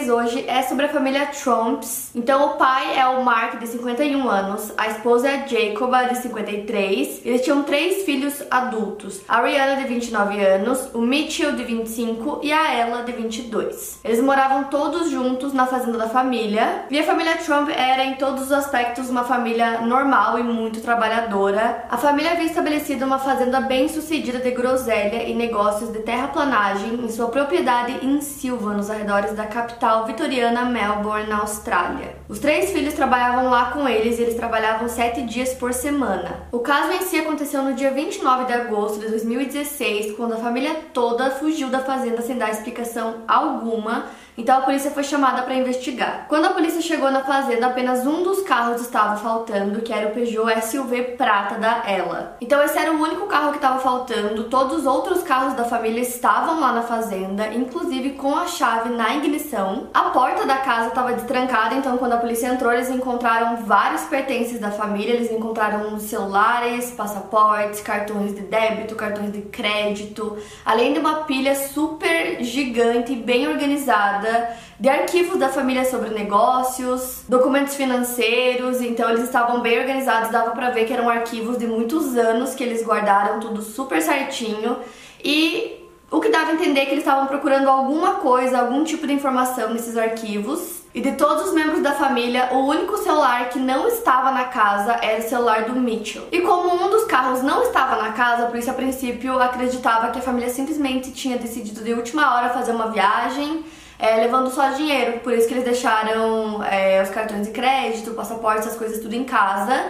Vocês hoje é sobre a família Trumps. Então, o pai é o Mark, de 51 anos, a esposa é a Jacoba, de 53. Eles tinham três filhos adultos: a Rihanna, de 29 anos, o Mitchell, de 25 e a Ella, de 22. Eles moravam todos juntos na fazenda da família. E a família Trump era, em todos os aspectos, uma família normal e muito trabalhadora. A família havia estabelecido uma fazenda bem sucedida de groselha e negócios de terraplanagem em sua propriedade em Silva nos arredores da capital vitoriana Melbourne, na Austrália. Os três filhos trabalhavam lá com eles e eles trabalhavam sete dias por semana. O caso em si aconteceu no dia 29 de agosto de 2016, quando a família toda fugiu da fazenda sem dar explicação alguma então a polícia foi chamada para investigar. Quando a polícia chegou na fazenda, apenas um dos carros estava faltando, que era o Peugeot SUV prata da Ela. Então esse era o único carro que estava faltando. Todos os outros carros da família estavam lá na fazenda, inclusive com a chave na ignição. A porta da casa estava destrancada, então quando a polícia entrou, eles encontraram vários pertences da família. Eles encontraram celulares, passaportes, cartões de débito, cartões de crédito, além de uma pilha super gigante e bem organizada de arquivos da família sobre negócios, documentos financeiros, então eles estavam bem organizados, dava para ver que eram arquivos de muitos anos que eles guardaram tudo super certinho e o que dava a entender é que eles estavam procurando alguma coisa, algum tipo de informação nesses arquivos. E de todos os membros da família, o único celular que não estava na casa era o celular do Mitchell. E como um dos carros não estava na casa, a polícia a princípio acreditava que a família simplesmente tinha decidido de última hora fazer uma viagem é, levando só dinheiro. Por isso que eles deixaram é, os cartões de crédito, passaporte, essas coisas tudo em casa.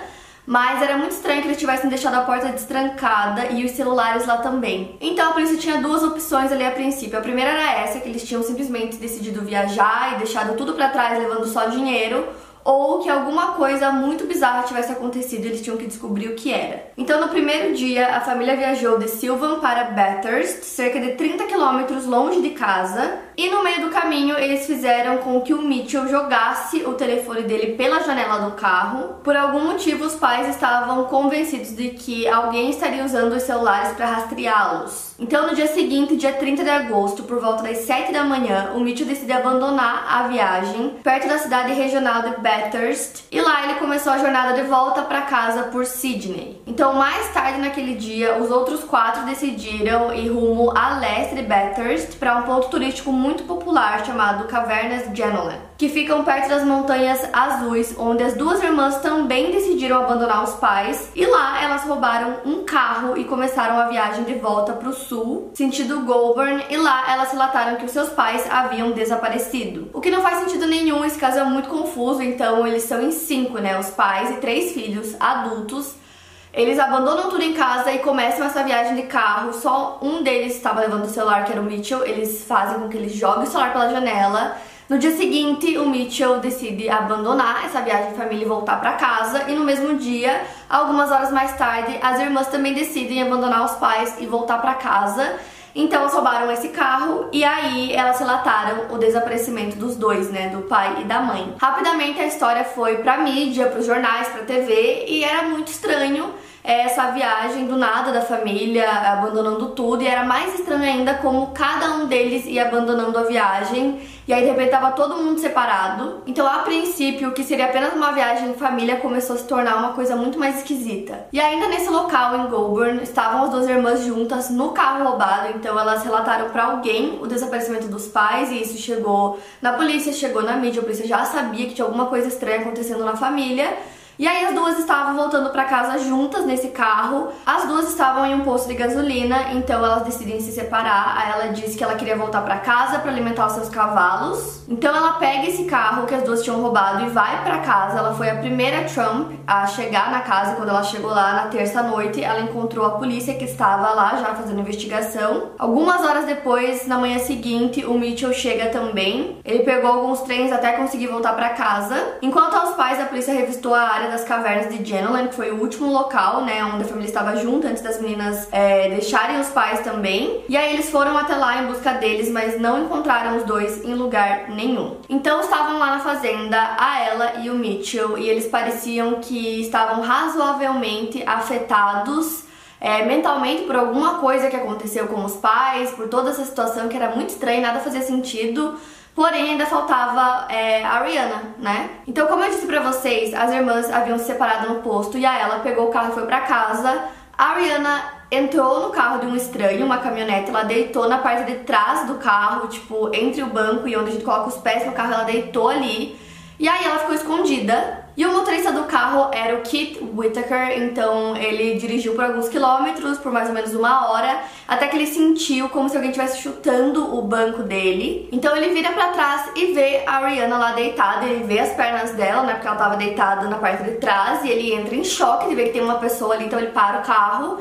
Mas era muito estranho que eles tivessem deixado a porta destrancada e os celulares lá também. Então a polícia tinha duas opções ali a princípio. A primeira era essa, que eles tinham simplesmente decidido viajar e deixado tudo para trás levando só dinheiro ou que alguma coisa muito bizarra tivesse acontecido e eles tinham que descobrir o que era. Então, no primeiro dia, a família viajou de Sylvan para Bathurst, cerca de 30 quilômetros longe de casa, e no meio do caminho eles fizeram com que o Mitchell jogasse o telefone dele pela janela do carro. Por algum motivo, os pais estavam convencidos de que alguém estaria usando os celulares para rastreá-los. Então, no dia seguinte, dia 30 de agosto, por volta das 7 da manhã, o Mitchell decide abandonar a viagem perto da cidade regional de Bathurst e lá ele começou a jornada de volta para casa por Sydney. Então, mais tarde naquele dia, os outros quatro decidiram ir rumo a leste de Bathurst para um ponto turístico muito popular chamado Cavernas Genolan que ficam perto das Montanhas Azuis, onde as duas irmãs também decidiram abandonar os pais. E lá elas roubaram um carro e começaram a viagem de volta para o sul, sentido Goulburn, e lá elas relataram que os seus pais haviam desaparecido. O que não faz sentido nenhum, esse caso é muito confuso, então eles são em cinco, né? Os pais e três filhos adultos. Eles abandonam tudo em casa e começam essa viagem de carro. Só um deles estava levando o celular, que era o Mitchell. Eles fazem com que ele jogue o celular pela janela no dia seguinte, o Mitchell decide abandonar essa viagem de família e voltar para casa. E no mesmo dia, algumas horas mais tarde, as irmãs também decidem abandonar os pais e voltar para casa. Então elas roubaram esse carro e aí elas relataram o desaparecimento dos dois, né, do pai e da mãe. Rapidamente a história foi pra mídia, pros jornais, pra TV e era muito estranho essa viagem do nada da família, abandonando tudo, e era mais estranho ainda como cada um deles ia abandonando a viagem, e aí de repente tava todo mundo separado. Então, a princípio, o que seria apenas uma viagem em família começou a se tornar uma coisa muito mais esquisita. E ainda nesse local em Goulburn, estavam as duas irmãs juntas no carro roubado, então elas relataram para alguém o desaparecimento dos pais, e isso chegou na polícia, chegou na mídia, a polícia já sabia que tinha alguma coisa estranha acontecendo na família. E aí as duas estavam voltando para casa juntas nesse carro. As duas estavam em um posto de gasolina, então elas decidem se separar. Aí ela diz que ela queria voltar para casa para alimentar os seus cavalos. Então ela pega esse carro que as duas tinham roubado e vai para casa. Ela foi a primeira Trump a chegar na casa. Quando ela chegou lá na terça noite, ela encontrou a polícia que estava lá já fazendo investigação. Algumas horas depois, na manhã seguinte, o Mitchell chega também. Ele pegou alguns trens até conseguir voltar para casa. Enquanto aos pais, a polícia revistou a área das cavernas de Genoland, que foi o último local, né, onde a família estava junto antes das meninas é, deixarem os pais também. E aí eles foram até lá em busca deles, mas não encontraram os dois em lugar nenhum. Então estavam lá na fazenda a ela e o Mitchell e eles pareciam que estavam razoavelmente afetados é, mentalmente por alguma coisa que aconteceu com os pais, por toda essa situação que era muito estranha, nada fazia sentido. Porém, ainda faltava é, a Rihanna, né? Então, como eu disse pra vocês, as irmãs haviam se separado no posto e a ela pegou o carro e foi pra casa. A Rihanna entrou no carro de um estranho, uma caminhonete, ela deitou na parte de trás do carro, tipo, entre o banco e onde a gente coloca os pés no carro, ela deitou ali. E aí ela ficou escondida. E o motorista do carro era o Keith Whittaker, então ele dirigiu por alguns quilômetros, por mais ou menos uma hora, até que ele sentiu como se alguém estivesse chutando o banco dele. Então ele vira para trás e vê a Rihanna lá deitada, ele vê as pernas dela, né, porque ela tava deitada na parte de trás, e ele entra em choque de ver que tem uma pessoa ali, então ele para o carro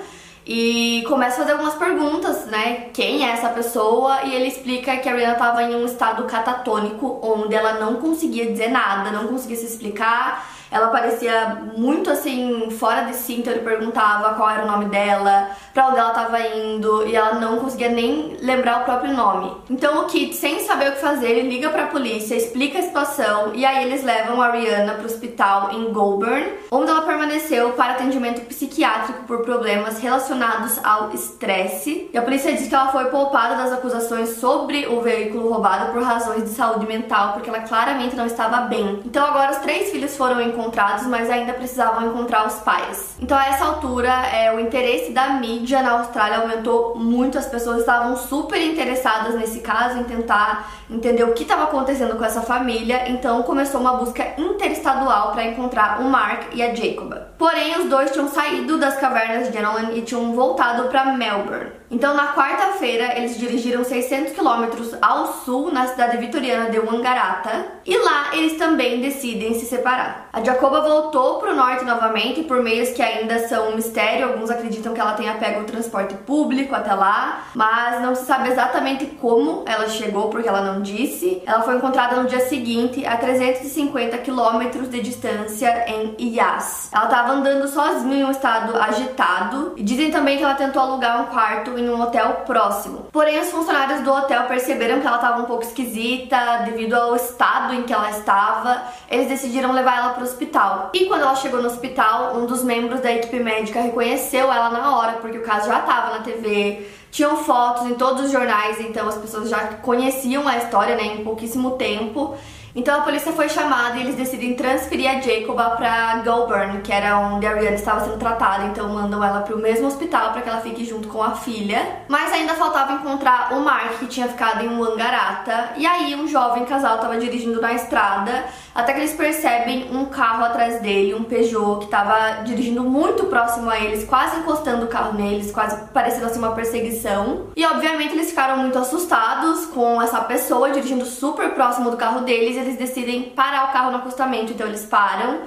e começa a fazer algumas perguntas, né? Quem é essa pessoa? E ele explica que a Rihanna estava em um estado catatônico, onde ela não conseguia dizer nada, não conseguia se explicar. Ela parecia muito assim, fora de si, então ele perguntava qual era o nome dela, para onde ela estava indo, e ela não conseguia nem lembrar o próprio nome. Então o Kit, sem saber o que fazer, ele liga para a polícia, explica a situação, e aí eles levam a Rihanna para o hospital em Goulburn, onde ela permaneceu para atendimento psiquiátrico por problemas relacionados ao estresse. E a polícia diz que ela foi poupada das acusações sobre o veículo roubado por razões de saúde mental, porque ela claramente não estava bem. Então agora os três filhos foram encontrados, mas ainda precisavam encontrar os pais. Então a essa altura, é, o interesse da mídia na Austrália aumentou muito, as pessoas estavam super interessadas nesse caso, em tentar entender o que estava acontecendo com essa família, então começou uma busca interestadual para encontrar o Mark e a Jacoba. Porém, os dois tinham saído das cavernas de Genolan e tinham voltado para Melbourne. Então, na quarta-feira, eles dirigiram 600 quilômetros ao sul, na cidade vitoriana de Wangaratta, e lá eles também decidem se separar. A Jacoba voltou para o norte novamente por meios que ainda são um mistério. Alguns acreditam que ela tenha pego o transporte público até lá, mas não se sabe exatamente como ela chegou, porque ela não disse. Ela foi encontrada no dia seguinte, a 350 quilômetros de distância, em Ias. Ela estava andando sozinha em um estado agitado, e dizem também que ela tentou alugar um quarto em um hotel próximo. Porém, os funcionários do hotel perceberam que ela estava um pouco esquisita devido ao estado em que ela estava. Eles decidiram levar ela para o hospital. E quando ela chegou no hospital, um dos membros da equipe médica reconheceu ela na hora, porque o caso já estava na TV. Tinham fotos em todos os jornais, então as pessoas já conheciam a história né, em pouquíssimo tempo. Então a polícia foi chamada e eles decidem transferir a Jacoba para Goulburn, que era onde a Rihanna estava sendo tratada. Então mandam ela para o mesmo hospital para que ela fique junto com a filha. Mas ainda faltava encontrar o Mark, que tinha ficado em Wangarata. E aí um jovem casal estava dirigindo na estrada, até que eles percebem um carro atrás dele, um Peugeot, que estava dirigindo muito próximo a eles, quase encostando o carro neles, quase parecendo assim uma perseguição. E obviamente eles ficaram muito assustados com essa pessoa dirigindo super próximo do carro deles eles decidem parar o carro no acostamento, então eles param.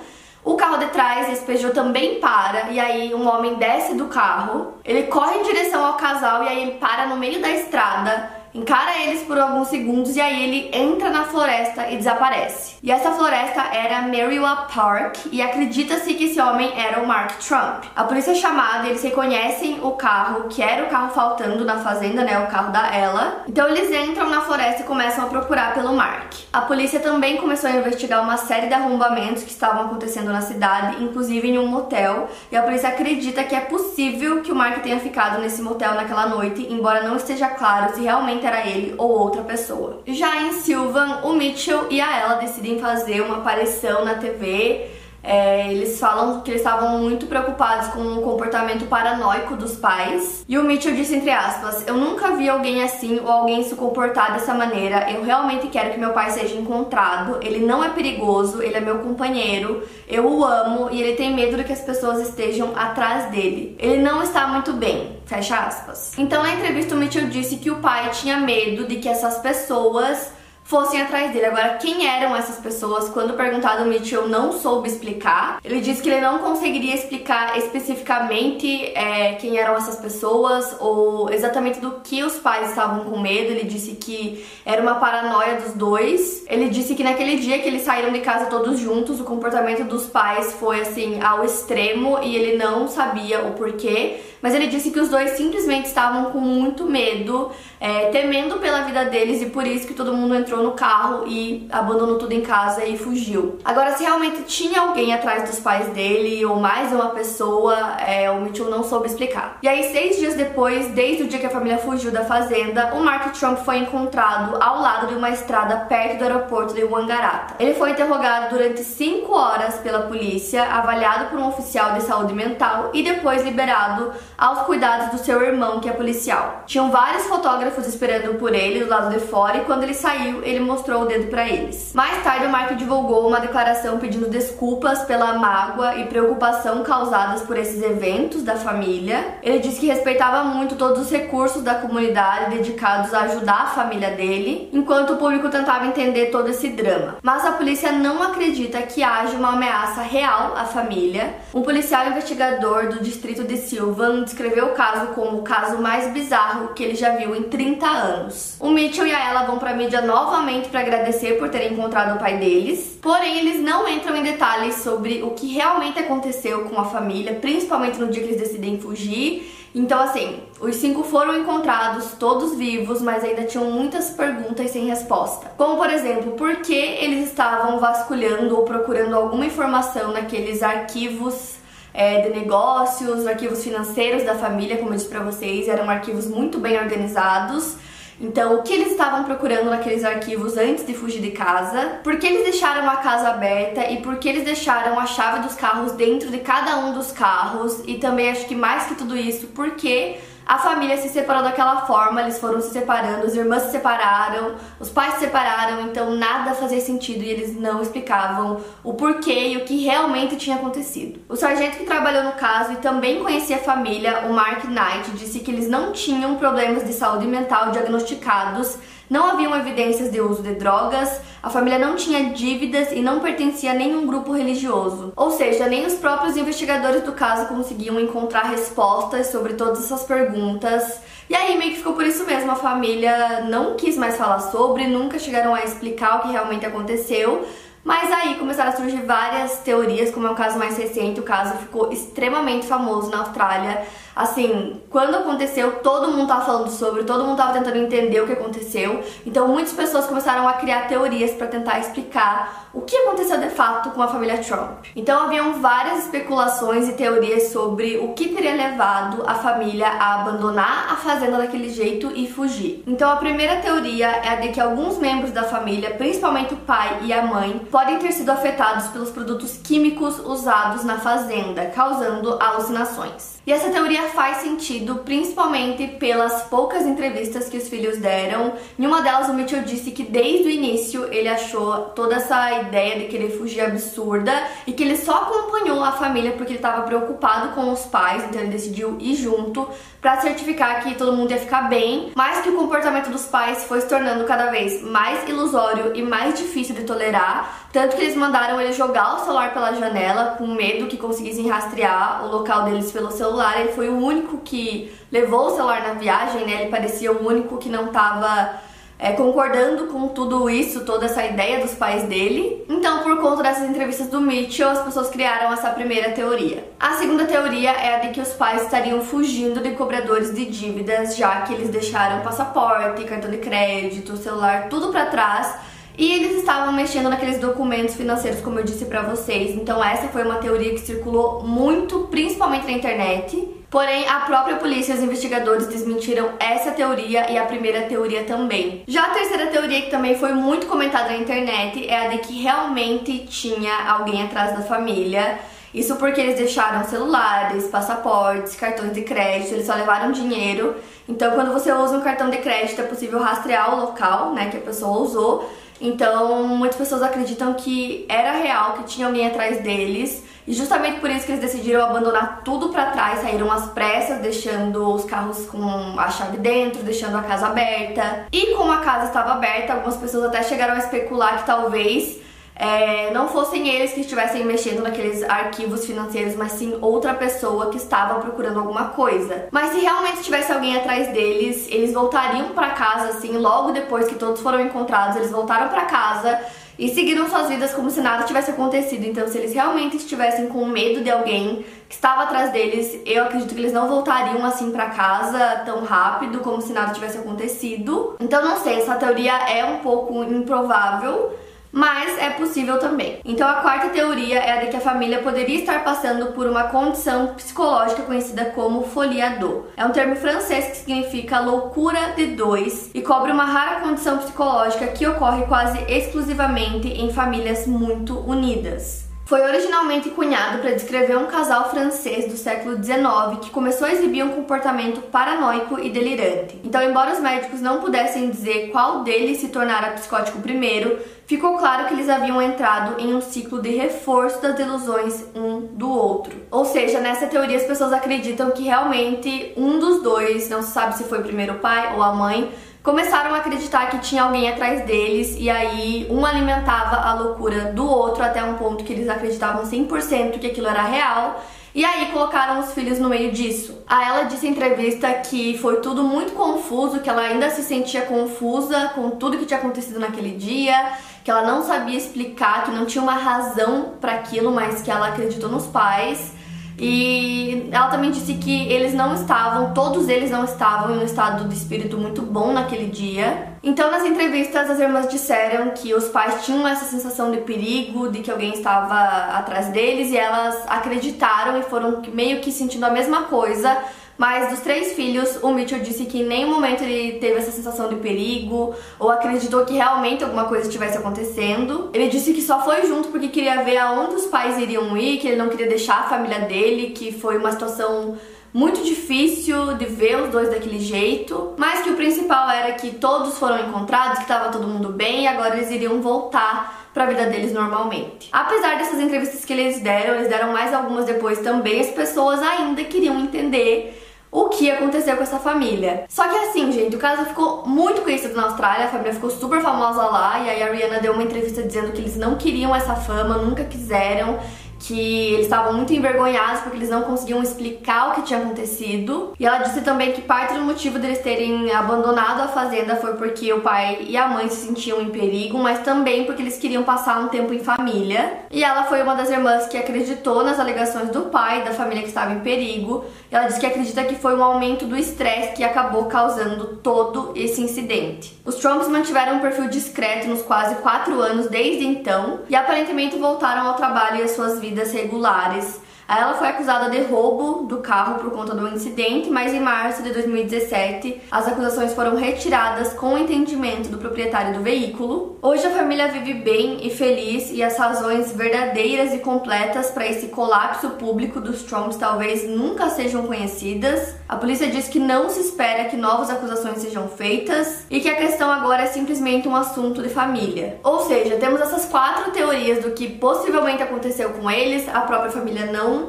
O carro de trás, esse Peugeot também para, e aí um homem desce do carro, ele corre em direção ao casal e aí ele para no meio da estrada encara eles por alguns segundos e aí ele entra na floresta e desaparece. E essa floresta era Merriwa Park e acredita-se que esse homem era o Mark Trump. A polícia é chamada, eles reconhecem o carro, que era o carro faltando na fazenda, né, o carro da Ella. Então eles entram na floresta e começam a procurar pelo Mark. A polícia também começou a investigar uma série de arrombamentos que estavam acontecendo na cidade, inclusive em um motel, e a polícia acredita que é possível que o Mark tenha ficado nesse motel naquela noite, embora não esteja claro se realmente era ele ou outra pessoa. Já em Sylvan, o Mitchell e a Ella decidem fazer uma aparição na TV é, eles falam que eles estavam muito preocupados com o comportamento paranoico dos pais. E o Mitchell disse, entre aspas, eu nunca vi alguém assim ou alguém se comportar dessa maneira. Eu realmente quero que meu pai seja encontrado. Ele não é perigoso, ele é meu companheiro. Eu o amo e ele tem medo de que as pessoas estejam atrás dele. Ele não está muito bem. Fecha aspas. Então, na entrevista, o Mitchell disse que o pai tinha medo de que essas pessoas fossem atrás dele. Agora, quem eram essas pessoas? Quando perguntado, Mitchell não soube explicar. Ele disse que ele não conseguiria explicar especificamente é, quem eram essas pessoas ou exatamente do que os pais estavam com medo. Ele disse que era uma paranoia dos dois. Ele disse que naquele dia que eles saíram de casa todos juntos, o comportamento dos pais foi assim ao extremo e ele não sabia o porquê. Mas ele disse que os dois simplesmente estavam com muito medo, é, temendo pela vida deles e por isso que todo mundo entrou no carro e abandonou tudo em casa e fugiu. Agora, se realmente tinha alguém atrás dos pais dele ou mais uma pessoa, é, o Mitchell não soube explicar. E aí, seis dias depois, desde o dia que a família fugiu da fazenda, o Mark Trump foi encontrado ao lado de uma estrada perto do aeroporto de Wangaratta. Ele foi interrogado durante cinco horas pela polícia, avaliado por um oficial de saúde mental e depois liberado aos cuidados do seu irmão, que é policial. Tinham vários fotógrafos esperando por ele do lado de fora e quando ele saiu, ele mostrou o dedo para eles. Mais tarde, o Mark divulgou uma declaração pedindo desculpas pela mágoa e preocupação causadas por esses eventos da família. Ele disse que respeitava muito todos os recursos da comunidade dedicados a ajudar a família dele, enquanto o público tentava entender todo esse drama. Mas a polícia não acredita que haja uma ameaça real à família. Um policial investigador do distrito de Sylvan descreveu o caso como o caso mais bizarro que ele já viu em 30 anos. O Mitchell e a Ella vão pra mídia novamente para agradecer por terem encontrado o pai deles, porém eles não entram em detalhes sobre o que realmente aconteceu com a família, principalmente no dia que eles decidem fugir. Então, assim, os cinco foram encontrados, todos vivos, mas ainda tinham muitas perguntas sem resposta. Como, por exemplo, por que eles estavam vasculhando ou procurando alguma informação naqueles arquivos é, de negócios, arquivos financeiros da família, como eu disse para vocês, eram arquivos muito bem organizados. Então, o que eles estavam procurando naqueles arquivos antes de fugir de casa? Por que eles deixaram a casa aberta e por que eles deixaram a chave dos carros dentro de cada um dos carros? E também acho que mais que tudo isso, por que a família se separou daquela forma, eles foram se separando, as irmãs se separaram, os pais se separaram, então nada fazia sentido e eles não explicavam o porquê e o que realmente tinha acontecido. O sargento que trabalhou no caso e também conhecia a família, o Mark Knight, disse que eles não tinham problemas de saúde mental diagnosticados não haviam evidências de uso de drogas, a família não tinha dívidas e não pertencia a nenhum grupo religioso. Ou seja, nem os próprios investigadores do caso conseguiam encontrar respostas sobre todas essas perguntas. E aí meio que ficou por isso mesmo, a família não quis mais falar sobre, nunca chegaram a explicar o que realmente aconteceu. Mas aí começaram a surgir várias teorias, como é o caso mais recente, o caso ficou extremamente famoso na Austrália assim, quando aconteceu, todo mundo tava falando sobre, todo mundo tava tentando entender o que aconteceu. Então, muitas pessoas começaram a criar teorias para tentar explicar o que aconteceu de fato com a família Trump. Então, haviam várias especulações e teorias sobre o que teria levado a família a abandonar a fazenda daquele jeito e fugir. Então, a primeira teoria é a de que alguns membros da família, principalmente o pai e a mãe, podem ter sido afetados pelos produtos químicos usados na fazenda, causando alucinações. E essa teoria faz sentido, principalmente pelas poucas entrevistas que os filhos deram. Em uma delas, o Mitchell disse que desde o início ele achou toda essa ideia de querer fugir absurda e que ele só acompanhou a família porque ele estava preocupado com os pais, então ele decidiu ir junto para certificar que todo mundo ia ficar bem, mas que o comportamento dos pais foi se tornando cada vez mais ilusório e mais difícil de tolerar, tanto que eles mandaram ele jogar o celular pela janela com medo que conseguissem rastrear o local deles pelo celular. Ele foi o o único que levou o celular na viagem, né? Ele parecia o único que não estava é, concordando com tudo isso, toda essa ideia dos pais dele. Então, por conta dessas entrevistas do Mitchell, as pessoas criaram essa primeira teoria. A segunda teoria é a de que os pais estariam fugindo de cobradores de dívidas, já que eles deixaram passaporte, cartão de crédito, celular, tudo para trás e eles estavam mexendo naqueles documentos financeiros, como eu disse para vocês. Então essa foi uma teoria que circulou muito, principalmente na internet. Porém, a própria polícia e os investigadores desmentiram essa teoria e a primeira teoria também. Já a terceira teoria, que também foi muito comentada na internet, é a de que realmente tinha alguém atrás da família. Isso porque eles deixaram celulares, passaportes, cartões de crédito, eles só levaram dinheiro. Então, quando você usa um cartão de crédito, é possível rastrear o local né, que a pessoa usou então, muitas pessoas acreditam que era real, que tinha alguém atrás deles, e justamente por isso que eles decidiram abandonar tudo para trás, saíram às pressas, deixando os carros com a chave dentro, deixando a casa aberta. E como a casa estava aberta, algumas pessoas até chegaram a especular que talvez é, não fossem eles que estivessem mexendo naqueles arquivos financeiros, mas sim outra pessoa que estava procurando alguma coisa. Mas se realmente tivesse alguém atrás deles, eles voltariam para casa assim, logo depois que todos foram encontrados, eles voltaram para casa e seguiram suas vidas como se nada tivesse acontecido. Então, se eles realmente estivessem com medo de alguém que estava atrás deles, eu acredito que eles não voltariam assim para casa tão rápido como se nada tivesse acontecido. Então, não sei, essa teoria é um pouco improvável mas é possível também. Então a quarta teoria é a de que a família poderia estar passando por uma condição psicológica conhecida como folie à É um termo francês que significa loucura de dois e cobre uma rara condição psicológica que ocorre quase exclusivamente em famílias muito unidas. Foi originalmente cunhado para descrever um casal francês do século XIX que começou a exibir um comportamento paranoico e delirante. Então, embora os médicos não pudessem dizer qual deles se tornara psicótico primeiro, ficou claro que eles haviam entrado em um ciclo de reforço das ilusões um do outro. Ou seja, nessa teoria as pessoas acreditam que realmente um dos dois, não se sabe se foi primeiro o pai ou a mãe, começaram a acreditar que tinha alguém atrás deles e aí um alimentava a loucura do outro até um ponto que eles acreditavam 100% que aquilo era real. E aí colocaram os filhos no meio disso. A ela disse em entrevista que foi tudo muito confuso, que ela ainda se sentia confusa com tudo que tinha acontecido naquele dia, que ela não sabia explicar, que não tinha uma razão para aquilo, mas que ela acreditou nos pais. E ela também disse que eles não estavam, todos eles não estavam em um estado de espírito muito bom naquele dia. Então, nas entrevistas, as irmãs disseram que os pais tinham essa sensação de perigo, de que alguém estava atrás deles, e elas acreditaram e foram meio que sentindo a mesma coisa mas dos três filhos, o Mitchell disse que em nenhum momento ele teve essa sensação de perigo ou acreditou que realmente alguma coisa estivesse acontecendo. Ele disse que só foi junto porque queria ver aonde os pais iriam ir, que ele não queria deixar a família dele, que foi uma situação muito difícil de ver os dois daquele jeito, mas que o principal era que todos foram encontrados, que estava todo mundo bem e agora eles iriam voltar para a vida deles normalmente. Apesar dessas entrevistas que eles deram, eles deram mais algumas depois também, as pessoas ainda queriam entender o que aconteceu com essa família. Só que assim, gente, o caso ficou muito conhecido na Austrália, a família ficou super famosa lá, e aí a Rihanna deu uma entrevista dizendo que eles não queriam essa fama, nunca quiseram, que eles estavam muito envergonhados porque eles não conseguiam explicar o que tinha acontecido. E ela disse também que parte do motivo deles terem abandonado a fazenda foi porque o pai e a mãe se sentiam em perigo, mas também porque eles queriam passar um tempo em família. E ela foi uma das irmãs que acreditou nas alegações do pai da família que estava em perigo. Ela disse que acredita que foi um aumento do estresse que acabou causando todo esse incidente. Os Trumps mantiveram um perfil discreto nos quase quatro anos desde então e aparentemente voltaram ao trabalho e às suas vidas regulares ela foi acusada de roubo do carro por conta do incidente, mas em março de 2017 as acusações foram retiradas com o entendimento do proprietário do veículo. Hoje a família vive bem e feliz e as razões verdadeiras e completas para esse colapso público dos Trumps talvez nunca sejam conhecidas. A polícia diz que não se espera que novas acusações sejam feitas e que a questão agora é simplesmente um assunto de família. Ou seja, temos essas quatro teorias do que possivelmente aconteceu com eles, a própria família não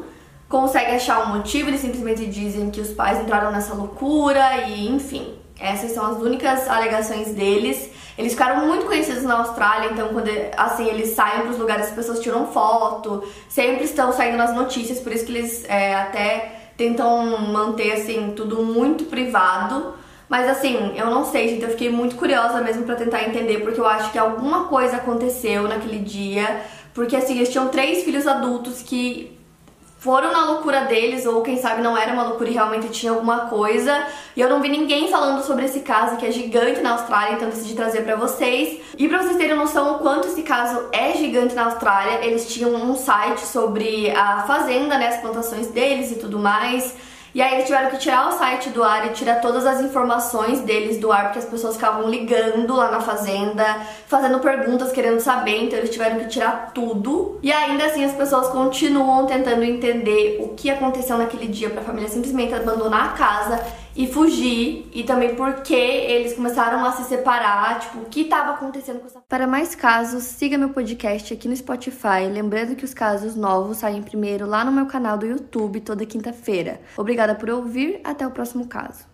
consegue achar um motivo, eles simplesmente dizem que os pais entraram nessa loucura e enfim. Essas são as únicas alegações deles. Eles ficaram muito conhecidos na Austrália, então quando assim eles saem para os lugares as pessoas tiram foto, sempre estão saindo nas notícias, por isso que eles é, até tentam manter assim tudo muito privado. Mas assim, eu não sei, gente, eu fiquei muito curiosa mesmo para tentar entender, porque eu acho que alguma coisa aconteceu naquele dia, porque assim, eles tinham três filhos adultos que foram na loucura deles, ou quem sabe não era uma loucura e realmente tinha alguma coisa. E eu não vi ninguém falando sobre esse caso que é gigante na Austrália, então decidi trazer para vocês. E para vocês terem noção o quanto esse caso é gigante na Austrália, eles tinham um site sobre a fazenda, né, as plantações deles e tudo mais. E aí eles tiveram que tirar o site do ar e tirar todas as informações deles do ar, porque as pessoas ficavam ligando lá na fazenda, fazendo perguntas, querendo saber, então eles tiveram que tirar tudo. E ainda assim as pessoas continuam tentando entender o que aconteceu naquele dia para a família simplesmente abandonar a casa e fugir e também porque eles começaram a se separar, tipo, o que estava acontecendo com essa Para mais casos, siga meu podcast aqui no Spotify, lembrando que os casos novos saem primeiro lá no meu canal do YouTube toda quinta-feira. Obrigada por ouvir, até o próximo caso.